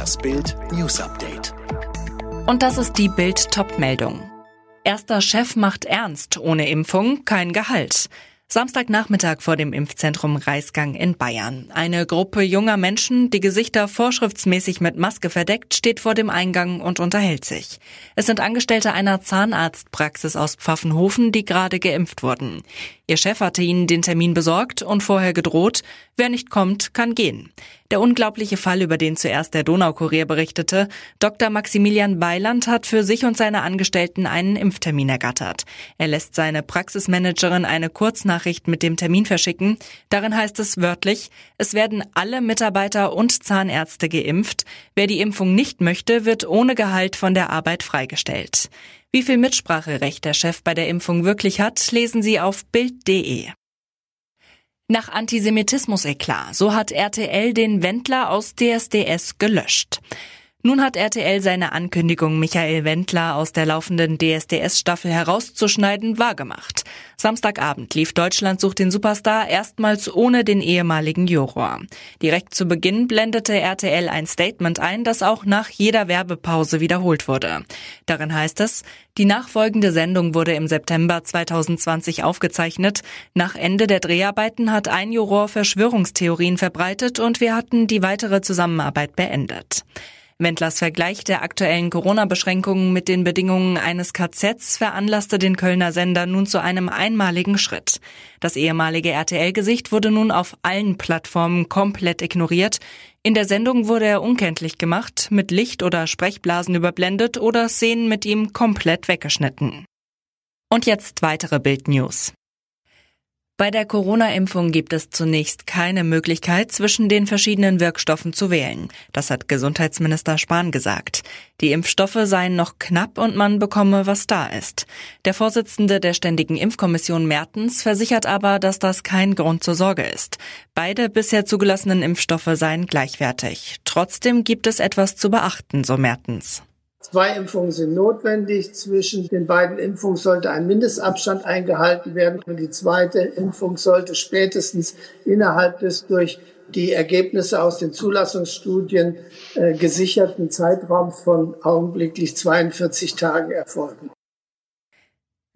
Das Bild News Update. Und das ist die Bild Topmeldung. Erster Chef macht ernst, ohne Impfung kein Gehalt. Samstagnachmittag vor dem Impfzentrum Reisgang in Bayern. Eine Gruppe junger Menschen, die Gesichter vorschriftsmäßig mit Maske verdeckt, steht vor dem Eingang und unterhält sich. Es sind Angestellte einer Zahnarztpraxis aus Pfaffenhofen, die gerade geimpft wurden. Ihr Chef hatte ihnen den Termin besorgt und vorher gedroht, wer nicht kommt, kann gehen. Der unglaubliche Fall, über den zuerst der Donaukurier berichtete, Dr. Maximilian Weiland hat für sich und seine Angestellten einen Impftermin ergattert. Er lässt seine Praxismanagerin eine Kurznachricht mit dem Termin verschicken. Darin heißt es wörtlich, es werden alle Mitarbeiter und Zahnärzte geimpft. Wer die Impfung nicht möchte, wird ohne Gehalt von der Arbeit freigestellt. Wie viel Mitspracherecht der Chef bei der Impfung wirklich hat, lesen Sie auf Bild.de. Nach Antisemitismus-Eklat, so hat RTL den Wendler aus DSDS gelöscht. Nun hat RTL seine Ankündigung, Michael Wendler aus der laufenden DSDS-Staffel herauszuschneiden, wahrgemacht. Samstagabend lief Deutschland sucht den Superstar erstmals ohne den ehemaligen Juror. Direkt zu Beginn blendete RTL ein Statement ein, das auch nach jeder Werbepause wiederholt wurde. Darin heißt es, die nachfolgende Sendung wurde im September 2020 aufgezeichnet. Nach Ende der Dreharbeiten hat ein Juror Verschwörungstheorien verbreitet und wir hatten die weitere Zusammenarbeit beendet. Wendlers Vergleich der aktuellen Corona-Beschränkungen mit den Bedingungen eines KZs veranlasste den Kölner Sender nun zu einem einmaligen Schritt. Das ehemalige RTL-Gesicht wurde nun auf allen Plattformen komplett ignoriert. In der Sendung wurde er unkenntlich gemacht, mit Licht oder Sprechblasen überblendet oder Szenen mit ihm komplett weggeschnitten. Und jetzt weitere Bildnews. Bei der Corona-Impfung gibt es zunächst keine Möglichkeit, zwischen den verschiedenen Wirkstoffen zu wählen. Das hat Gesundheitsminister Spahn gesagt. Die Impfstoffe seien noch knapp und man bekomme, was da ist. Der Vorsitzende der Ständigen Impfkommission Mertens versichert aber, dass das kein Grund zur Sorge ist. Beide bisher zugelassenen Impfstoffe seien gleichwertig. Trotzdem gibt es etwas zu beachten, so Mertens. Zwei Impfungen sind notwendig. Zwischen den beiden Impfungen sollte ein Mindestabstand eingehalten werden. Und die zweite Impfung sollte spätestens innerhalb des durch die Ergebnisse aus den Zulassungsstudien äh, gesicherten Zeitraums von augenblicklich 42 Tagen erfolgen.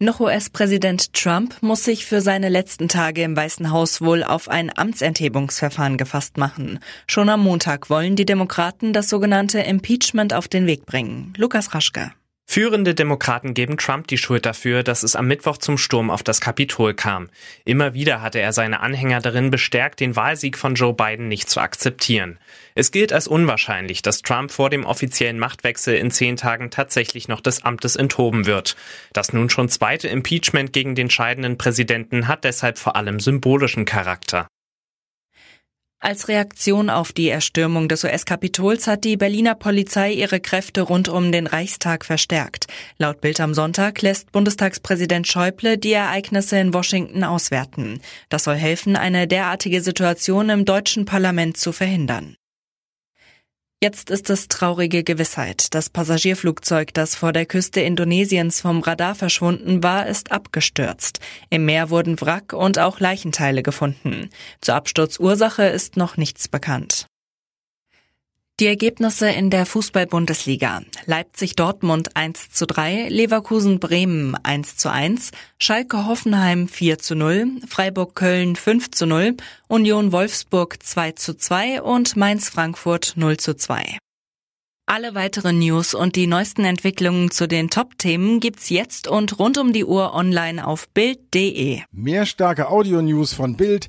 Noch US-Präsident Trump muss sich für seine letzten Tage im Weißen Haus wohl auf ein Amtsenthebungsverfahren gefasst machen. Schon am Montag wollen die Demokraten das sogenannte Impeachment auf den Weg bringen. Lukas Raschke. Führende Demokraten geben Trump die Schuld dafür, dass es am Mittwoch zum Sturm auf das Kapitol kam. Immer wieder hatte er seine Anhänger darin bestärkt, den Wahlsieg von Joe Biden nicht zu akzeptieren. Es gilt als unwahrscheinlich, dass Trump vor dem offiziellen Machtwechsel in zehn Tagen tatsächlich noch des Amtes enthoben wird. Das nun schon zweite Impeachment gegen den scheidenden Präsidenten hat deshalb vor allem symbolischen Charakter. Als Reaktion auf die Erstürmung des US-Kapitols hat die Berliner Polizei ihre Kräfte rund um den Reichstag verstärkt. Laut Bild am Sonntag lässt Bundestagspräsident Schäuble die Ereignisse in Washington auswerten. Das soll helfen, eine derartige Situation im deutschen Parlament zu verhindern. Jetzt ist es traurige Gewissheit. Das Passagierflugzeug, das vor der Küste Indonesiens vom Radar verschwunden war, ist abgestürzt. Im Meer wurden Wrack und auch Leichenteile gefunden. Zur Absturzursache ist noch nichts bekannt. Die Ergebnisse in der Fußball-Bundesliga. Leipzig-Dortmund 1 zu 3, Leverkusen-Bremen 1 zu 1, Schalke-Hoffenheim 4 zu 0, Freiburg-Köln 5 zu 0, Union-Wolfsburg 2 zu 2 und Mainz-Frankfurt 0 zu 2. Alle weiteren News und die neuesten Entwicklungen zu den Top-Themen gibt's jetzt und rund um die Uhr online auf Bild.de. Mehr starke Audio-News von Bild